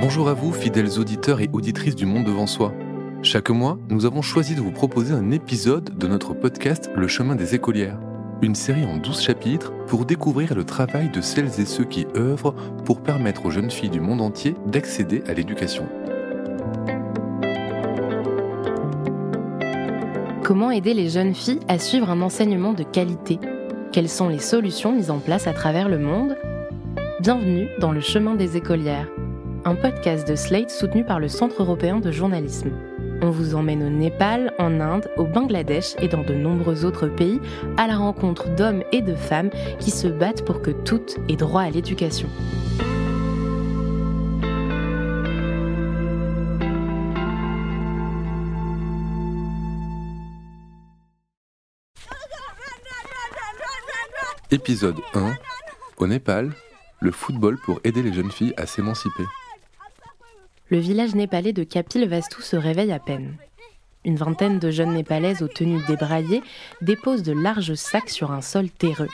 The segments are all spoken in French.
Bonjour à vous, fidèles auditeurs et auditrices du Monde devant soi. Chaque mois, nous avons choisi de vous proposer un épisode de notre podcast Le chemin des écolières. Une série en 12 chapitres pour découvrir le travail de celles et ceux qui œuvrent pour permettre aux jeunes filles du monde entier d'accéder à l'éducation. Comment aider les jeunes filles à suivre un enseignement de qualité? Quelles sont les solutions mises en place à travers le monde? Bienvenue dans Le chemin des écolières, un podcast de Slate soutenu par le Centre européen de journalisme. On vous emmène au Népal, en Inde, au Bangladesh et dans de nombreux autres pays à la rencontre d'hommes et de femmes qui se battent pour que toutes aient droit à l'éducation. Épisode 1 Au Népal, le football pour aider les jeunes filles à s'émanciper. Le village népalais de Kapil Vastu se réveille à peine. Une vingtaine de jeunes népalaises aux tenues débraillées déposent de larges sacs sur un sol terreux.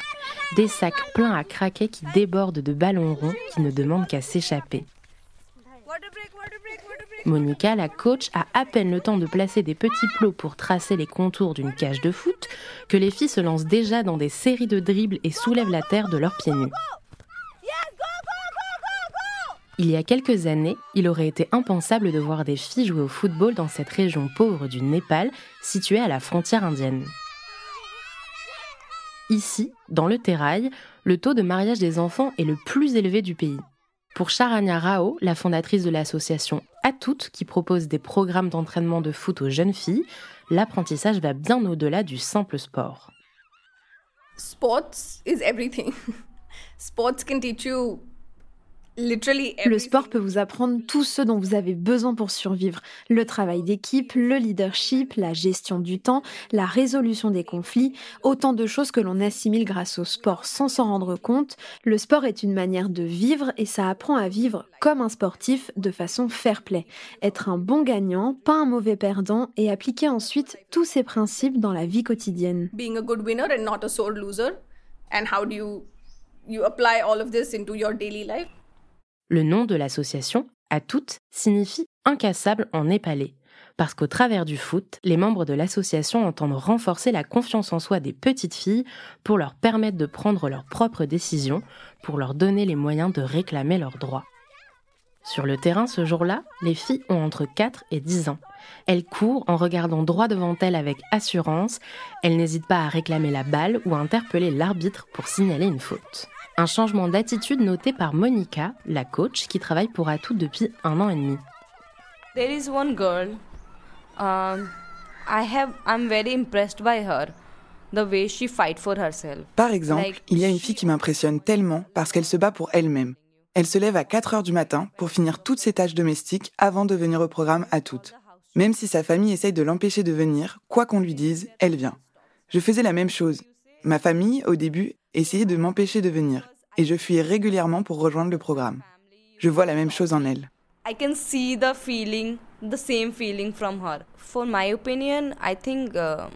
Des sacs pleins à craquer qui débordent de ballons ronds qui ne demandent qu'à s'échapper. Monica, la coach, a à peine le temps de placer des petits plots pour tracer les contours d'une cage de foot que les filles se lancent déjà dans des séries de dribbles et soulèvent la terre de leurs pieds nus. Il y a quelques années, il aurait été impensable de voir des filles jouer au football dans cette région pauvre du Népal, située à la frontière indienne. Ici, dans le Terrail, le taux de mariage des enfants est le plus élevé du pays. Pour Charania Rao, la fondatrice de l'association À toutes, qui propose des programmes d'entraînement de foot aux jeunes filles, l'apprentissage va bien au-delà du simple sport. Sports is everything. Sports can teach you le sport peut vous apprendre tout ce dont vous avez besoin pour survivre. Le travail d'équipe, le leadership, la gestion du temps, la résolution des conflits, autant de choses que l'on assimile grâce au sport sans s'en rendre compte. Le sport est une manière de vivre et ça apprend à vivre comme un sportif de façon fair-play. Être un bon gagnant, pas un mauvais perdant et appliquer ensuite tous ces principes dans la vie quotidienne. Being a good winner and not a sore loser. And how do you you apply all of this into your daily life? Le nom de l'association, à toutes, signifie incassable en népalais, parce qu'au travers du foot, les membres de l'association entendent renforcer la confiance en soi des petites filles pour leur permettre de prendre leurs propres décisions, pour leur donner les moyens de réclamer leurs droits. Sur le terrain ce jour-là, les filles ont entre 4 et 10 ans. Elles courent en regardant droit devant elles avec assurance, elles n'hésitent pas à réclamer la balle ou à interpeller l'arbitre pour signaler une faute. Un changement d'attitude noté par Monica, la coach qui travaille pour Atout depuis un an et demi. There is one girl. Um, I have, I'm very impressed by her. The way she fight for herself. Par exemple, il y a une fille qui m'impressionne tellement parce qu'elle se bat pour elle-même. Elle se lève à 4 heures du matin pour finir toutes ses tâches domestiques avant de venir au programme à toutes. Même si sa famille essaye de l'empêcher de venir, quoi qu'on lui dise, elle vient. Je faisais la même chose. Ma famille, au début, essayait de m'empêcher de venir, et je fuyais régulièrement pour rejoindre le programme. Je vois la même chose en elle. I can see the feeling, the same feeling from her. For my opinion, I think uh,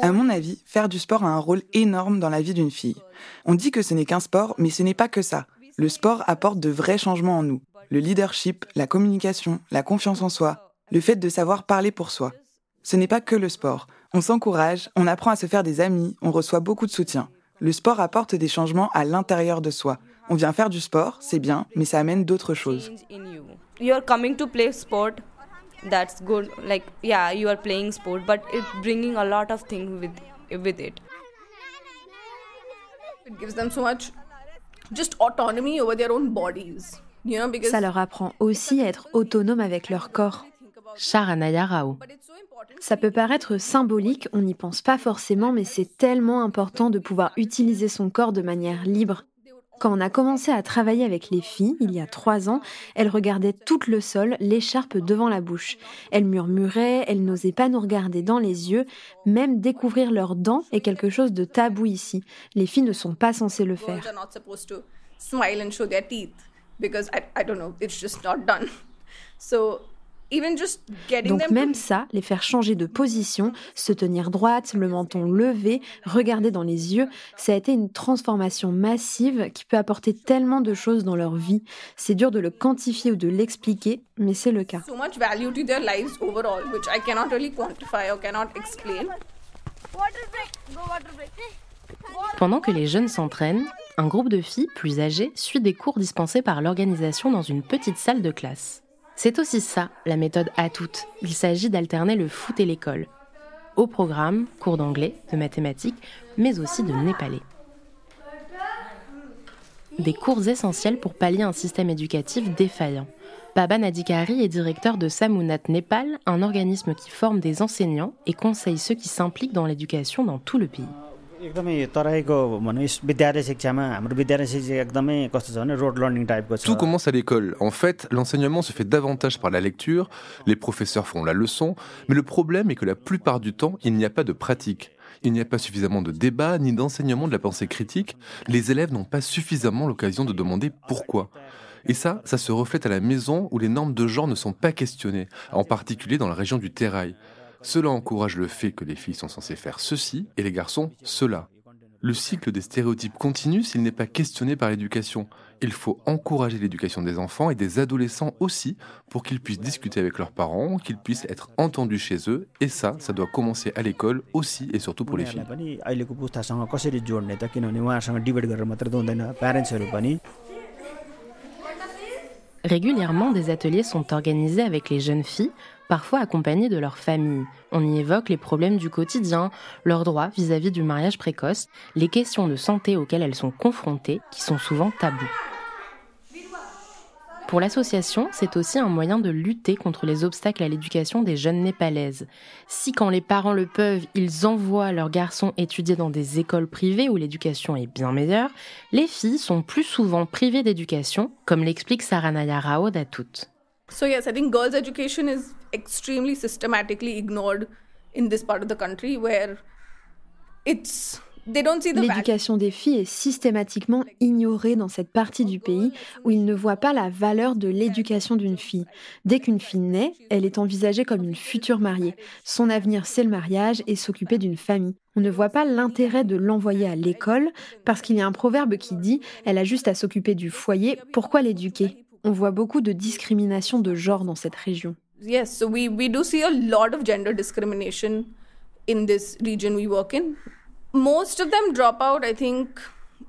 à mon avis, faire du sport a un rôle énorme dans la vie d'une fille. On dit que ce n'est qu'un sport, mais ce n'est pas que ça. Le sport apporte de vrais changements en nous. Le leadership, la communication, la confiance en soi, le fait de savoir parler pour soi. Ce n'est pas que le sport. On s'encourage, on apprend à se faire des amis, on reçoit beaucoup de soutien. Le sport apporte des changements à l'intérieur de soi. On vient faire du sport, c'est bien, mais ça amène d'autres choses. You are coming to play sport. That's good. Like yeah, you are playing sport, but it's bringing a lot of things with with it. It gives them so much just autonomy over their own bodies. You know, because Ça leur apprend aussi à être autonomes avec leur corps. Charanaya Rao. Ça peut paraître symbolique, on n'y pense pas forcément, mais c'est tellement important de pouvoir utiliser son corps de manière libre. Quand on a commencé à travailler avec les filles, il y a trois ans, elles regardaient tout le sol, l'écharpe devant la bouche. Elles murmuraient, elles n'osaient pas nous regarder dans les yeux, même découvrir leurs dents est quelque chose de tabou ici. Les filles ne sont pas censées le faire. Donc même ça, les faire changer de position, se tenir droite, le menton levé, regarder dans les yeux, ça a été une transformation massive qui peut apporter tellement de choses dans leur vie. C'est dur de le quantifier ou de l'expliquer, mais c'est le cas. Pendant que les jeunes s'entraînent, un groupe de filles plus âgées suit des cours dispensés par l'organisation dans une petite salle de classe. C'est aussi ça, la méthode à toutes. Il s'agit d'alterner le foot et l'école. Au programme, cours d'anglais, de mathématiques, mais aussi de népalais. Des cours essentiels pour pallier un système éducatif défaillant. Baba Nadikari est directeur de Samunat Népal, un organisme qui forme des enseignants et conseille ceux qui s'impliquent dans l'éducation dans tout le pays. Tout commence à l'école. En fait, l'enseignement se fait davantage par la lecture, les professeurs font la leçon, mais le problème est que la plupart du temps, il n'y a pas de pratique. Il n'y a pas suffisamment de débat ni d'enseignement de la pensée critique. Les élèves n'ont pas suffisamment l'occasion de demander pourquoi. Et ça, ça se reflète à la maison où les normes de genre ne sont pas questionnées, en particulier dans la région du Terrail. Cela encourage le fait que les filles sont censées faire ceci et les garçons cela. Le cycle des stéréotypes continue s'il n'est pas questionné par l'éducation. Il faut encourager l'éducation des enfants et des adolescents aussi pour qu'ils puissent discuter avec leurs parents, qu'ils puissent être entendus chez eux. Et ça, ça doit commencer à l'école aussi et surtout pour les filles. Régulièrement, des ateliers sont organisés avec les jeunes filles parfois accompagnés de leur famille. On y évoque les problèmes du quotidien, leurs droits vis-à-vis du mariage précoce, les questions de santé auxquelles elles sont confrontées, qui sont souvent tabous. Pour l'association, c'est aussi un moyen de lutter contre les obstacles à l'éducation des jeunes népalaises. Si quand les parents le peuvent, ils envoient leurs garçons étudier dans des écoles privées où l'éducation est bien meilleure, les filles sont plus souvent privées d'éducation, comme l'explique Saranaya Rao toutes. So yes, I think girls' education is extremely systematically ignored in this part of the country where it's L'éducation des filles est systématiquement ignorée dans cette partie du pays où ils ne voient pas la valeur de l'éducation d'une fille. Dès qu'une fille naît, elle est envisagée comme une future mariée. Son avenir, c'est le mariage et s'occuper d'une famille. On ne voit pas l'intérêt de l'envoyer à l'école parce qu'il y a un proverbe qui dit ⁇ elle a juste à s'occuper du foyer, pourquoi l'éduquer ?⁇ on voit beaucoup de discrimination de genre dans cette région. Yes, so we, we do see a lot of gender discrimination in this region we work in. Most of them drop out, I think,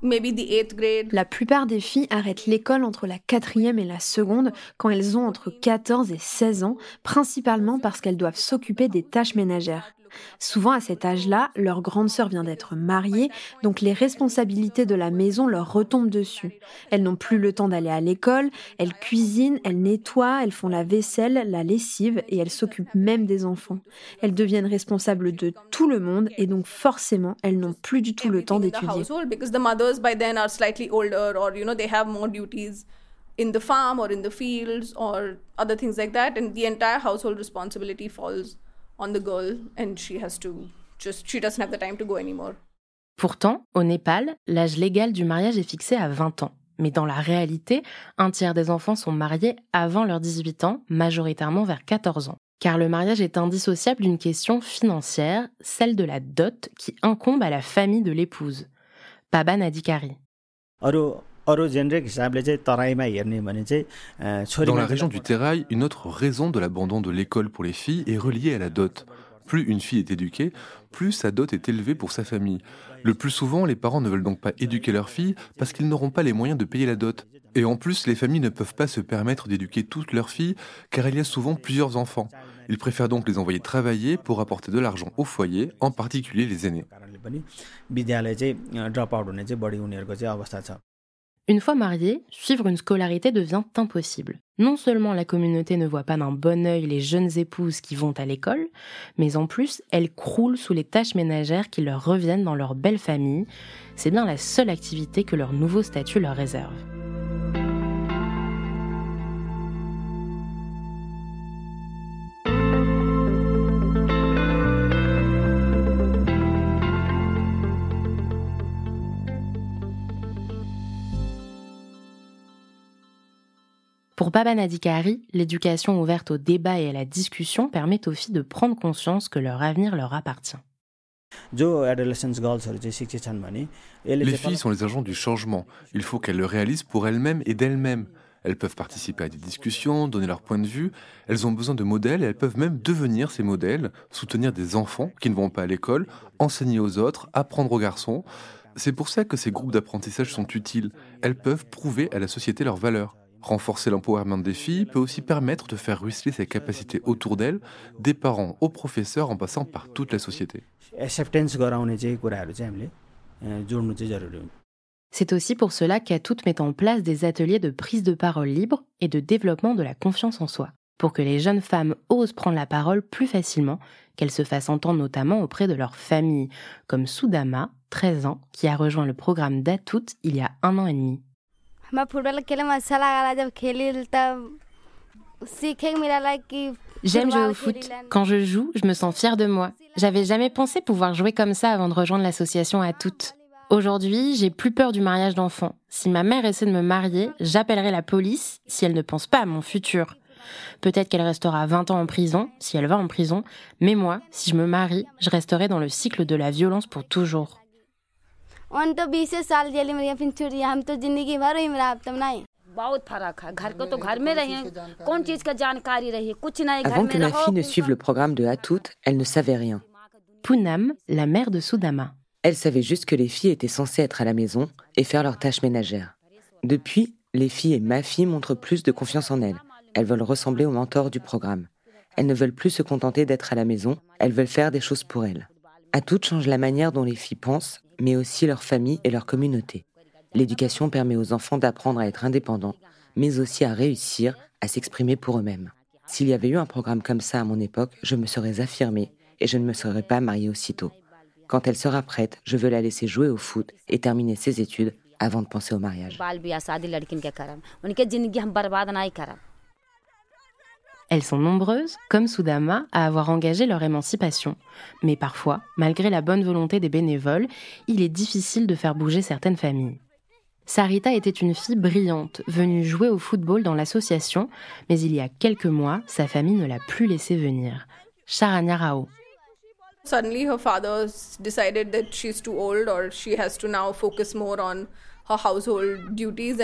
maybe the eighth grade. La plupart des filles arrêtent l'école entre la quatrième et la seconde quand elles ont entre 14 et 16 ans, principalement parce qu'elles doivent s'occuper des tâches ménagères. Souvent à cet âge-là, leur grande sœur vient d'être mariée, donc les responsabilités de la maison leur retombent dessus. Elles n'ont plus le temps d'aller à l'école, elles cuisinent, elles nettoient, elles font la vaisselle, la lessive et elles s'occupent même des enfants. Elles deviennent responsables de tout le monde et donc forcément, elles n'ont plus du tout le temps d'étudier. in the farm or in the fields or other things like that and the entire household responsibility falls Pourtant, au Népal, l'âge légal du mariage est fixé à 20 ans. Mais dans la réalité, un tiers des enfants sont mariés avant leurs 18 ans, majoritairement vers 14 ans. Car le mariage est indissociable d'une question financière, celle de la dot qui incombe à la famille de l'épouse. Paba Nadikari. Dans la région du Terrail, une autre raison de l'abandon de l'école pour les filles est reliée à la dot. Plus une fille est éduquée, plus sa dot est élevée pour sa famille. Le plus souvent, les parents ne veulent donc pas éduquer leurs filles parce qu'ils n'auront pas les moyens de payer la dot. Et en plus, les familles ne peuvent pas se permettre d'éduquer toutes leurs filles car il y a souvent plusieurs enfants. Ils préfèrent donc les envoyer travailler pour apporter de l'argent au foyer, en particulier les aînés. Une fois mariée, suivre une scolarité devient impossible. Non seulement la communauté ne voit pas d'un bon œil les jeunes épouses qui vont à l'école, mais en plus, elles croulent sous les tâches ménagères qui leur reviennent dans leur belle famille. C'est bien la seule activité que leur nouveau statut leur réserve. Pour Baba Nadikari, l'éducation ouverte au débat et à la discussion permet aux filles de prendre conscience que leur avenir leur appartient. Les filles sont les agents du changement. Il faut qu'elles le réalisent pour elles-mêmes et d'elles-mêmes. Elles peuvent participer à des discussions, donner leur point de vue. Elles ont besoin de modèles et elles peuvent même devenir ces modèles, soutenir des enfants qui ne vont pas à l'école, enseigner aux autres, apprendre aux garçons. C'est pour ça que ces groupes d'apprentissage sont utiles. Elles peuvent prouver à la société leurs valeurs. Renforcer l'empowerment des filles peut aussi permettre de faire ruisseler ses capacités autour d'elles, des parents aux professeurs en passant par toute la société. C'est aussi pour cela qu'Atout met en place des ateliers de prise de parole libre et de développement de la confiance en soi, pour que les jeunes femmes osent prendre la parole plus facilement, qu'elles se fassent entendre notamment auprès de leur famille, comme Soudama, 13 ans, qui a rejoint le programme d'Atout il y a un an et demi. J'aime jouer au foot. Quand je joue, je me sens fière de moi. J'avais jamais pensé pouvoir jouer comme ça avant de rejoindre l'association à toutes. Aujourd'hui, j'ai plus peur du mariage d'enfants. Si ma mère essaie de me marier, j'appellerai la police si elle ne pense pas à mon futur. Peut-être qu'elle restera 20 ans en prison, si elle va en prison, mais moi, si je me marie, je resterai dans le cycle de la violence pour toujours. Avant que ma fille ne suive le programme de Hatout, elle ne savait rien. Poonam, la mère de Soudama. Elle savait juste que les filles étaient censées être à la maison et faire leurs tâches ménagères. Depuis, les filles et ma fille montrent plus de confiance en elles. Elles veulent ressembler aux mentors du programme. Elles ne veulent plus se contenter d'être à la maison, elles veulent faire des choses pour elles. Hatout change la manière dont les filles pensent, mais aussi leur famille et leur communauté. L'éducation permet aux enfants d'apprendre à être indépendants, mais aussi à réussir à s'exprimer pour eux-mêmes. S'il y avait eu un programme comme ça à mon époque, je me serais affirmée et je ne me serais pas mariée aussitôt. Quand elle sera prête, je veux la laisser jouer au foot et terminer ses études avant de penser au mariage. Elles sont nombreuses, comme Soudama, à avoir engagé leur émancipation. Mais parfois, malgré la bonne volonté des bénévoles, il est difficile de faire bouger certaines familles. Sarita était une fille brillante, venue jouer au football dans l'association, mais il y a quelques mois, sa famille ne l'a plus laissée venir. Charanya Rao.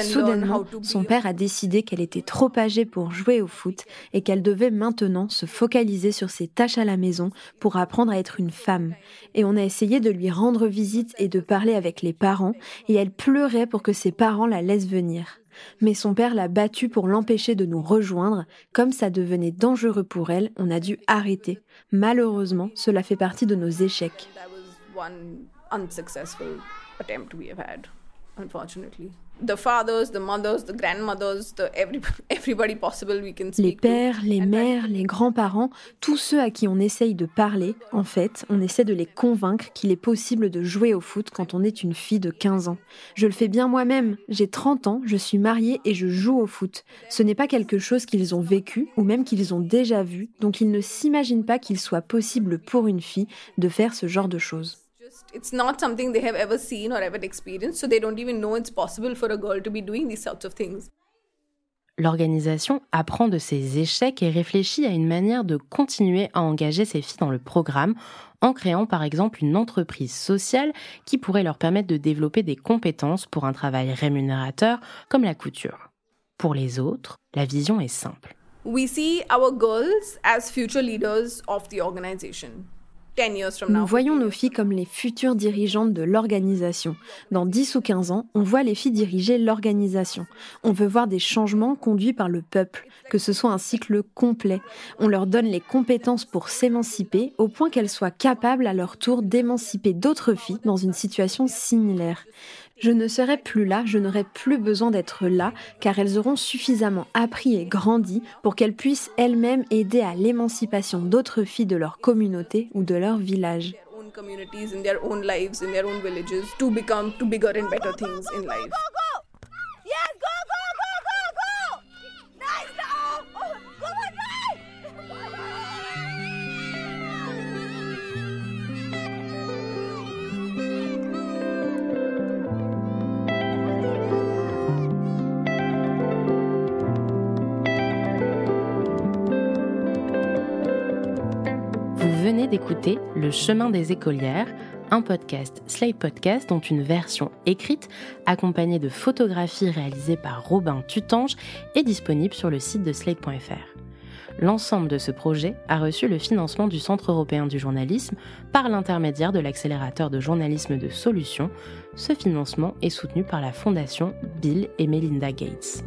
Soudainement, son père a décidé qu'elle était trop âgée pour jouer au foot et qu'elle devait maintenant se focaliser sur ses tâches à la maison pour apprendre à être une femme. Et on a essayé de lui rendre visite et de parler avec les parents et elle pleurait pour que ses parents la laissent venir. Mais son père l'a battue pour l'empêcher de nous rejoindre. Comme ça devenait dangereux pour elle, on a dû arrêter. Malheureusement, cela fait partie de nos échecs. Les pères, les mères, les grands-parents, tous ceux à qui on essaye de parler, en fait, on essaie de les convaincre qu'il est possible de jouer au foot quand on est une fille de 15 ans. Je le fais bien moi-même. J'ai 30 ans, je suis mariée et je joue au foot. Ce n'est pas quelque chose qu'ils ont vécu ou même qu'ils ont déjà vu, donc ils ne s'imaginent pas qu'il soit possible pour une fille de faire ce genre de choses. It's not something they have ever seen or ever experienced, so they don't even know it's possible for a girl to be doing these sorts of things. L'organisation apprend de ses échecs et réfléchit à une manière de continuer à engager ses filles dans le programme en créant par exemple une entreprise sociale qui pourrait leur permettre de développer des compétences pour un travail rémunérateur comme la couture. Pour les autres, la vision est simple. We see our girls as future leaders of the organization. Nous voyons nos filles comme les futures dirigeantes de l'organisation. Dans 10 ou 15 ans, on voit les filles diriger l'organisation. On veut voir des changements conduits par le peuple, que ce soit un cycle complet. On leur donne les compétences pour s'émanciper au point qu'elles soient capables à leur tour d'émanciper d'autres filles dans une situation similaire. Je ne serai plus là, je n'aurai plus besoin d'être là, car elles auront suffisamment appris et grandi pour qu'elles puissent elles-mêmes aider à l'émancipation d'autres filles de leur communauté ou de leur village. D'écouter Le chemin des écolières, un podcast Slate Podcast dont une version écrite accompagnée de photographies réalisées par Robin Tutange est disponible sur le site de slate.fr. L'ensemble de ce projet a reçu le financement du Centre européen du journalisme par l'intermédiaire de l'accélérateur de journalisme de solutions. Ce financement est soutenu par la fondation Bill et Melinda Gates.